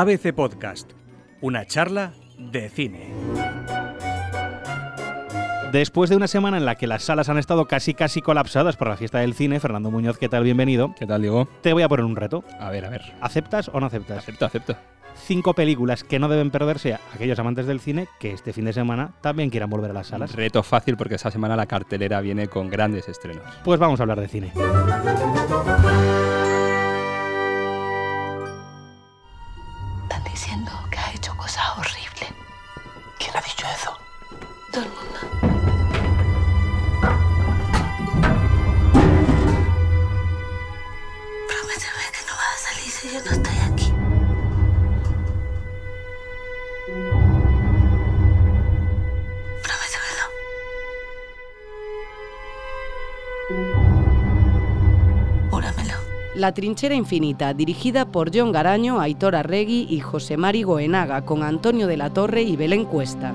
ABC Podcast, una charla de cine. Después de una semana en la que las salas han estado casi casi colapsadas por la fiesta del cine, Fernando Muñoz, ¿qué tal? Bienvenido. ¿Qué tal, Diego? Te voy a poner un reto. A ver, a ver. ¿Aceptas o no aceptas? Acepto, acepto. Cinco películas que no deben perderse a aquellos amantes del cine que este fin de semana también quieran volver a las salas. Reto fácil porque esa semana la cartelera viene con grandes estrenos. Pues vamos a hablar de cine. Diciendo que has hecho cosas horribles. ¿Quién ha dicho eso? Todo el mundo. La trinchera infinita, dirigida por John Garaño, Aitor Arregui y José Mari Goenaga, con Antonio de la Torre y Belén Cuesta.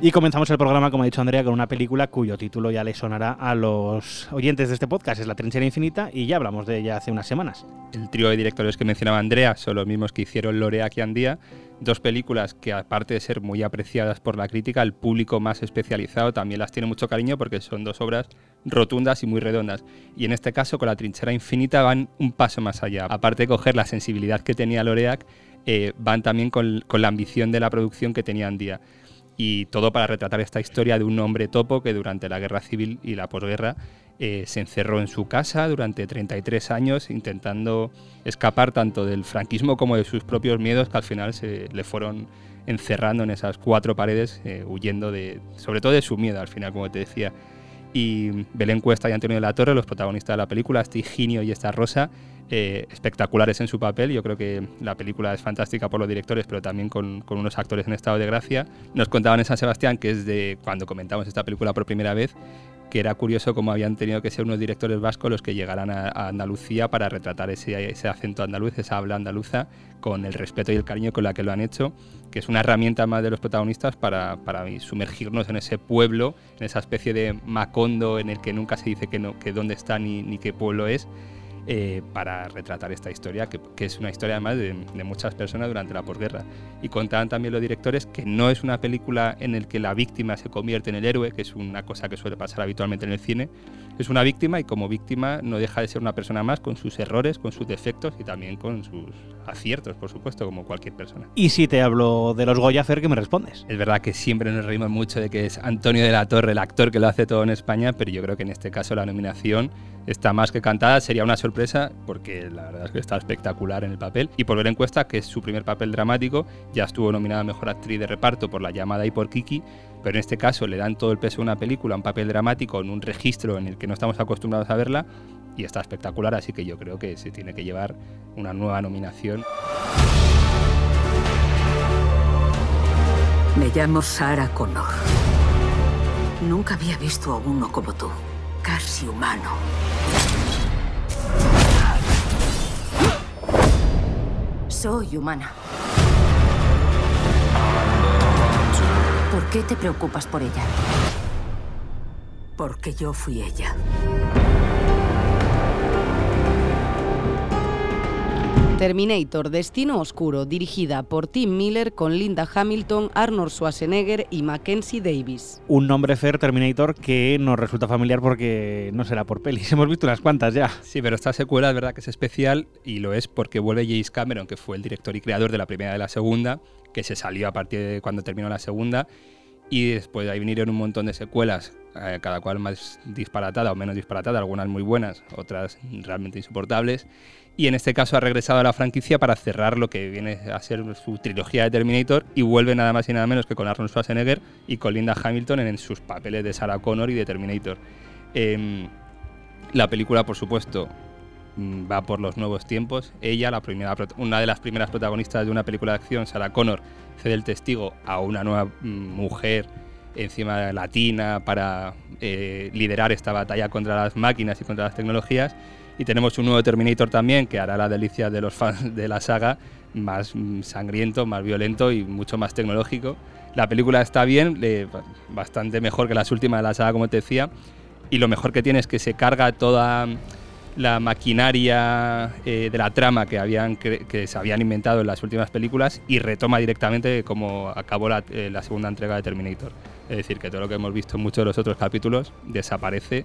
Y comenzamos el programa, como ha dicho Andrea, con una película cuyo título ya le sonará a los oyentes de este podcast. Es La Trinchera Infinita y ya hablamos de ella hace unas semanas. El trío de directores que mencionaba Andrea son los mismos que hicieron Lorea y Andía, dos películas que aparte de ser muy apreciadas por la crítica, el público más especializado también las tiene mucho cariño porque son dos obras rotundas y muy redondas. Y en este caso, con La Trinchera Infinita van un paso más allá. Aparte de coger la sensibilidad que tenía Loreac, eh, van también con, con la ambición de la producción que tenía Andía. Y todo para retratar esta historia de un hombre topo que durante la guerra civil y la posguerra eh, se encerró en su casa durante 33 años intentando escapar tanto del franquismo como de sus propios miedos que al final se le fueron encerrando en esas cuatro paredes, eh, huyendo de, sobre todo de su miedo al final, como te decía. Y Belén Cuesta y Antonio de la Torre, los protagonistas de la película, este Higinio y esta Rosa, eh, espectaculares en su papel. Yo creo que la película es fantástica por los directores, pero también con, unos actores en estado de gracia. Nos contaban en San Sebastián, que es de cuando comentamos esta película por primera vez, que era curioso cómo habían tenido que ser unos directores vascos los que llegaran a, a Andalucía para retratar ese, ese, acento andaluz, esa habla andaluza, con el respeto y el cariño con la que lo han hecho, que es una herramienta más de los protagonistas para, para sumergirnos en ese pueblo, en esa especie de macondo en el que nunca se dice que, no, que dónde está ni, ni qué pueblo es. Eh, para retratar esta historia, que, es una historia además de, de, muchas personas durante la posguerra. Y contaban también los directores que no es una película en la que la víctima se convierte en el héroe, que es una cosa que suele pasar habitualmente en el cine. Es una víctima y como víctima no deja de ser una persona más con sus errores, con sus defectos y también con sus aciertos, por supuesto, como cualquier persona. Y si te hablo de los Goya Fer, ¿qué me respondes? Es verdad que siempre nos reímos mucho de que es Antonio de la Torre el actor que lo hace todo en España, pero yo creo que en este caso la nominación está más que cantada. Sería una sorpresa porque la verdad es que está espectacular en el papel. Y por ver en cuesta, que es su primer papel dramático, ya estuvo nominada a Mejor Actriz de Reparto por La Llamada y por Kiki, pero en este caso le dan todo el peso a una película, un papel dramático, en un registro en el que no estamos acostumbrados a verla y está espectacular, así que yo creo que se tiene que llevar una nueva nominación. Me llamo Sarah Connor. Nunca había visto a uno como tú, casi humano. Soy humana. ¿Por qué te preocupas por ella? Porque yo fui ella. Terminator Destino Oscuro, dirigida por Tim Miller con Linda Hamilton, Arnold Schwarzenegger y Mackenzie Davis. Un nombre Fer Terminator que nos resulta familiar porque no será por pelis. Hemos visto unas cuantas ya. Sí, pero esta secuela es verdad que es especial y lo es porque vuelve James Cameron, que fue el director y creador de la primera y de la segunda, que se salió a partir de cuando terminó la segunda. Y después de ahí vinieron un montón de secuelas, eh, cada cual más disparatada o menos disparatada, algunas muy buenas, otras realmente insoportables. Y en este caso ha regresado a la franquicia para cerrar lo que viene a ser su trilogía de Terminator y vuelve nada más y nada menos que con Arnold Schwarzenegger y con Linda Hamilton en sus papeles de Sarah Connor y de Terminator. Eh, la película, por supuesto, va por los nuevos tiempos. Ella, una de las primeras protagonistas de una película de acción, Sarah Connor, cede el testigo a una nueva mujer encima latina para eh, liderar esta batalla contra las máquinas y contra las tecnologías. Y tenemos un nuevo Terminator también que hará la delicia de los fans de la saga, más sangriento, más violento y mucho más tecnológico. La película está bien, bastante mejor que las últimas de la saga, como te decía. Y lo mejor que tiene es que se carga toda la maquinaria eh, de la trama que, habían, que, se habían inventado en las últimas películas y retoma directamente como acabó la, eh, la, segunda entrega de Terminator. Es decir, que todo lo que hemos visto en muchos de los otros capítulos desaparece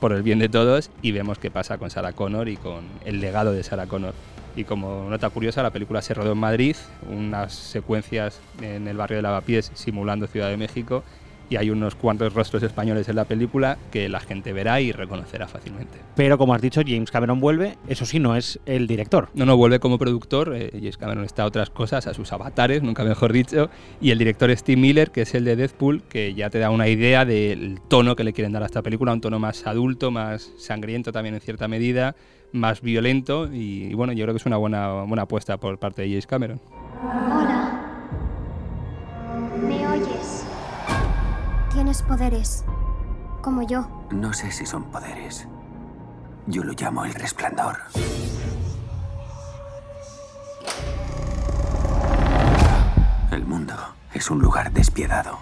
por el bien de todos y vemos qué pasa con Sarah Connor y con el legado de Sarah Connor. Y como nota curiosa, la película se rodó en Madrid, unas secuencias en el barrio de Lavapiés simulando Ciudad de México y hay unos cuantos rostros españoles en la película que la gente verá y reconocerá fácilmente. Pero como has dicho, James Cameron vuelve, eso sí, no es el director. No, no, vuelve como productor, eh, James Cameron está a otras cosas, a sus avatares, nunca mejor dicho, y el director es Steve Miller, que es el de Deadpool, que ya te da una idea del tono que le quieren dar a esta película, un tono más adulto, más sangriento también en cierta medida, más violento, y, bueno, yo creo que es una buena, buena apuesta por parte de James Cameron. Hola. Tienes poderes, como yo. No sé si son poderes. Yo lo llamo el resplandor. El mundo es un lugar despiadado,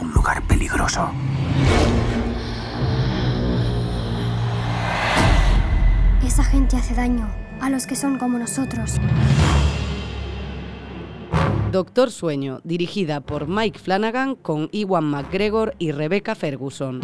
un lugar peligroso. Esa gente hace daño a los que son como nosotros. Doctor Sueño, dirigida por Mike Flanagan con Iwan McGregor y Rebecca Ferguson.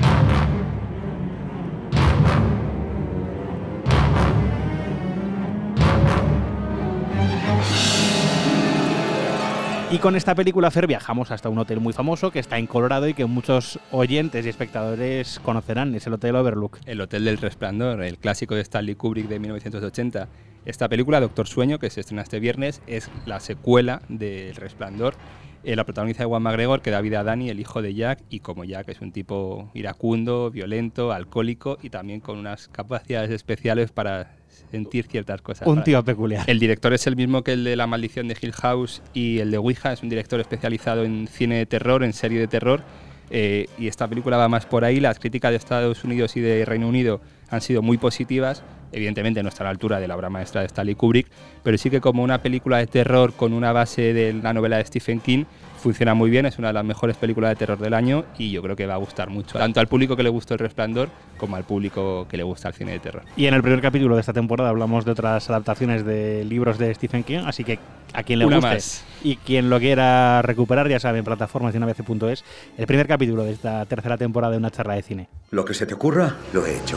Y con esta película Fer viajamos hasta un hotel muy famoso que está en Colorado y que muchos oyentes y espectadores conocerán, es el Hotel Overlook. El Hotel del Resplandor, el clásico de Stanley Kubrick de 1980. Esta película, Doctor Sueño, que se estrena este viernes, es la secuela del Resplandor. Eh, la protagoniza Juan McGregor, que da vida a Danny, el hijo de Jack, y como Jack es un tipo iracundo, violento, alcohólico y también con unas capacidades especiales para sentir ciertas cosas. Un tío peculiar. El director es el mismo que el de La maldición de Hill House y el de Ouija, es un director especializado en cine de terror, en serie de terror, eh, y esta película va más por ahí. Las críticas de Estados Unidos y de Reino Unido han sido muy positivas. Evidentemente no está a la altura de la obra maestra de Stanley Kubrick, pero sí que como una película de terror con una base de la novela de Stephen King, funciona muy bien, es una de las mejores películas de terror del año y yo creo que va a gustar mucho, tanto al público que le gustó El Resplandor como al público que le gusta el cine de terror. Y en el primer capítulo de esta temporada hablamos de otras adaptaciones de libros de Stephen King, así que a quien le guste y quien lo quiera recuperar, ya saben, plataformas de es el primer capítulo de esta tercera temporada de una charla de cine. Lo que se te ocurra, lo he hecho.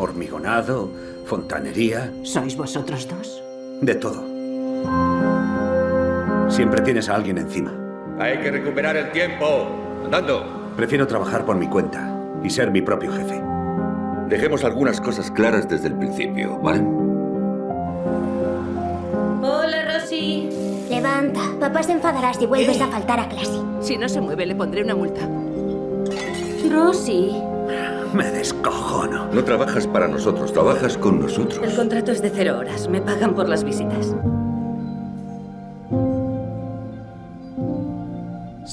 Hormigonado, fontanería. ¿Sois vosotros dos? De todo. Siempre tienes a alguien encima. Hay que recuperar el tiempo. Andando. Prefiero trabajar por mi cuenta y ser mi propio jefe. Dejemos algunas cosas claras desde el principio, ¿vale? Hola, Rosy. Levanta. Papá se enfadará si vuelves a faltar a clase. Si no se mueve, le pondré una multa. Rosy. Me descojono. No trabajas para nosotros, trabajas con nosotros. El contrato es de cero horas. Me pagan por las visitas.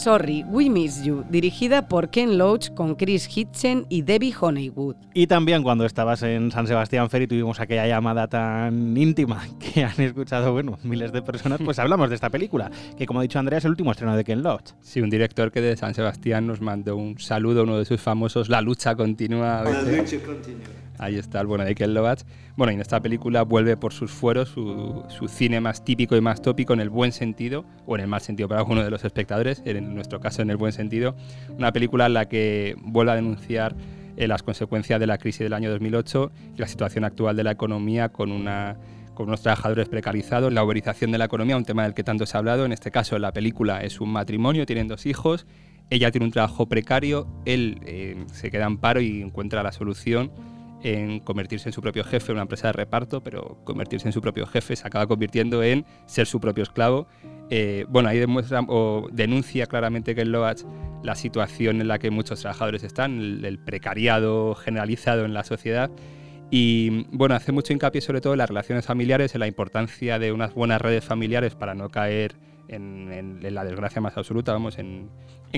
Sorry, We Miss You, dirigida por Ken Loach con Chris Hitchen y Debbie Honeywood. Y también cuando estabas en San Sebastián Ferry tuvimos aquella llamada tan íntima que han escuchado, bueno, miles de personas, pues hablamos de esta película, que como ha dicho Andrea es el último estreno de Ken Loach. Sí, un director que de San Sebastián nos mandó un saludo, uno de sus famosos La lucha continúa. La lucha continúa. Ahí está el bueno de Ken Loach. Bueno, y en esta película vuelve por sus fueros su, cine más típico y más tópico en el buen sentido, o en el mal sentido para alguno de los espectadores, en nuestro caso en el buen sentido. Una película en la que vuelve a denunciar eh, las consecuencias de la crisis del año 2008 y la situación actual de la economía con unos trabajadores precarizados, la uberización de la economía, un tema del que tanto se ha hablado. En este caso, la película es un matrimonio, tienen dos hijos, ella tiene un trabajo precario, él eh, se queda en paro y encuentra la solución en convertirse en su propio jefe una empresa de reparto, pero convertirse en su propio jefe se acaba convirtiendo en ser su propio esclavo. Eh, bueno, ahí demuestra o denuncia claramente que Loach la situación en la que muchos trabajadores están, el, precariado generalizado en la sociedad. Y bueno, hace mucho hincapié sobre todo en las relaciones familiares, en la importancia de unas buenas redes familiares para no caer en, la desgracia más absoluta, vamos, en,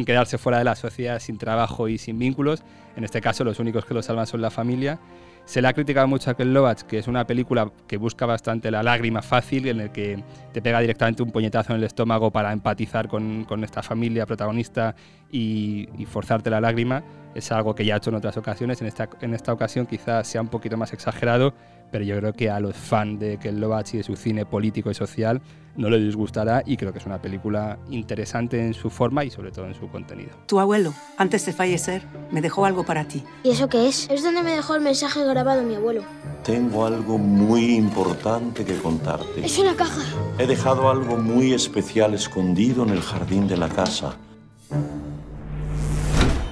quedarse fuera de la sociedad sin trabajo y sin vínculos. En este caso, los únicos que lo salvan son la familia. Se le ha criticado mucho a Ken Loach, que es una película que busca bastante la lágrima fácil, en el que te pega directamente un puñetazo en el estómago para empatizar con, esta familia protagonista y, y, forzarte la lágrima. Es algo que ya ha hecho en otras ocasiones. En esta, en esta ocasión quizás sea un poquito más exagerado, pero yo creo que a los fans de Ken Loach y de su cine político y social no les disgustará y creo que es una película interesante en su forma y sobre todo en su contenido. Tu abuelo, antes de fallecer, me dejó algo para ti. ¿Y eso qué es? Es donde me dejó el mensaje grabado mi abuelo. Tengo algo muy importante que contarte. Es una caja. He dejado algo muy especial escondido en el jardín de la casa.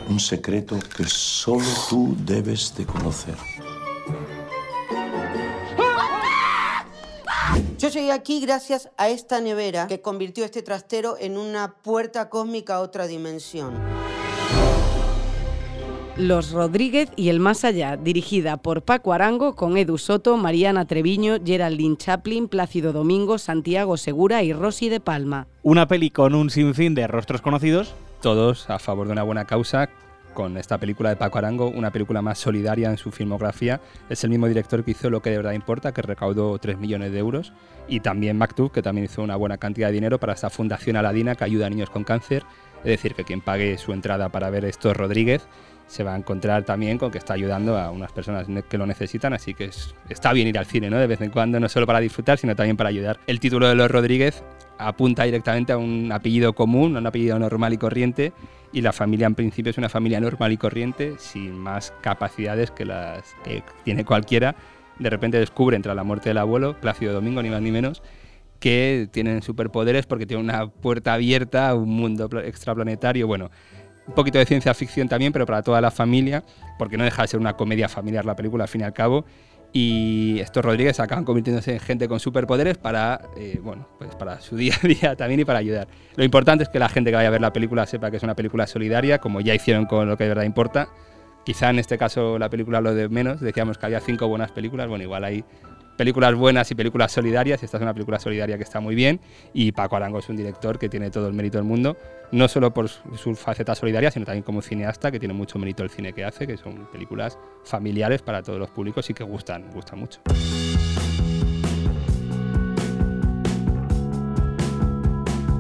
Un secreto que solo tú debes de conocer. Yo llegué aquí gracias a esta nevera que convirtió este trastero en una puerta cósmica a otra dimensión. Los Rodríguez y el Más Allá, dirigida por Paco Arango con Edu Soto, Mariana Treviño, Geraldine Chaplin, Plácido Domingo, Santiago Segura y Rosy de Palma. Una peli con un sinfín de rostros conocidos. Todos a favor de una buena causa, con esta película de Paco Arango, una película más solidaria en su filmografía. Es el mismo director que hizo Lo que de verdad importa, que recaudó 3 millones de euros, y también Maktub, que también hizo una buena cantidad de dinero para esta fundación Aladina que ayuda a niños con cáncer. Es decir, que quien pague su entrada para ver esto es Rodríguez se va a encontrar también con que está ayudando a unas personas que lo necesitan, así que está bien ir al cine, ¿no? De vez en cuando, no solo para disfrutar, sino también para ayudar. El título de Los Rodríguez apunta directamente a un apellido común, a un apellido normal y corriente, y la familia en principio es una familia normal y corriente, sin más capacidades que las que tiene cualquiera. De repente descubre, entre la muerte del abuelo, Plácido Domingo, ni más ni menos, que tienen superpoderes porque tiene una puerta abierta a un mundo extraplanetario. Bueno, un poquito de ciencia ficción también, pero para toda la familia, porque no deja de ser una comedia familiar la película al fin y al cabo. Y estos Rodríguez acaban convirtiéndose en gente con superpoderes para, eh, bueno, pues para su día a día también y para ayudar. Lo importante es que la gente que vaya a ver la película sepa que es una película solidaria, como ya hicieron con lo que de verdad importa. Quizá en este caso la película lo de menos, decíamos que había cinco buenas películas, bueno, igual hay películas buenas y películas solidarias, y esta es una película solidaria que está muy bien, y Paco Arango es un director que tiene todo el mérito del mundo, no solo por su faceta solidaria, sino también como cineasta, que tiene mucho mérito el cine que hace, que son películas familiares para todos los públicos y que gustan, gustan mucho.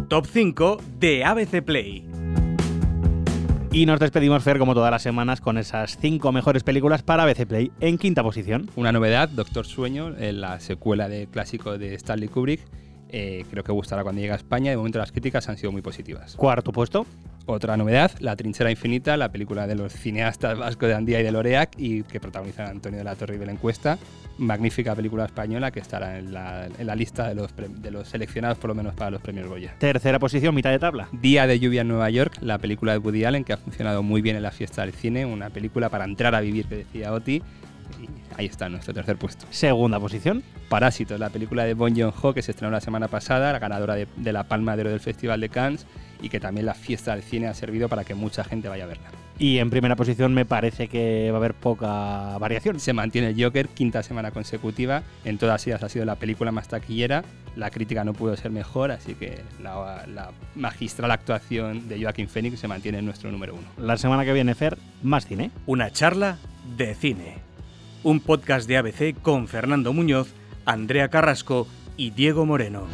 Top 5 de ABC Play. Y nos despedimos, Fer, como todas las semanas, con esas cinco mejores películas para ABC Play. En quinta posición. Una novedad, Doctor Sueño, la secuela de clásico de Stanley Kubrick. Eh, creo que gustará cuando llegue a España. De momento las críticas han sido muy positivas. Cuarto puesto. Otra novedad, La Trinchera Infinita, la película de los cineastas Vasco de Andía y de Loreac y que protagoniza Antonio de la Torre y de la Encuesta. Magnífica película española que estará en la, lista de los, de los, seleccionados por lo menos para los premios Goya. Tercera posición, mitad de tabla. Día de lluvia en Nueva York, la película de Woody Allen que ha funcionado muy bien en la fiesta del cine, una película para entrar a vivir que decía Oti y ahí está nuestro tercer puesto. Segunda posición. Parásitos, la película de Bon Joon-ho que se estrenó la semana pasada, la ganadora de, de la Palma de Oro del Festival de Cannes y que también la fiesta del cine ha servido para que mucha gente vaya a verla. Y en primera posición me parece que va a haber poca variación. Se mantiene el Joker, quinta semana consecutiva. En todas ellas ha sido la película más taquillera. La crítica no pudo ser mejor, así que la, magistral actuación de Joaquín Phoenix se mantiene en nuestro número uno. La semana que viene, Fer, más cine. Una charla de cine. Un podcast de ABC con Fernando Muñoz, Andrea Carrasco y Diego Moreno.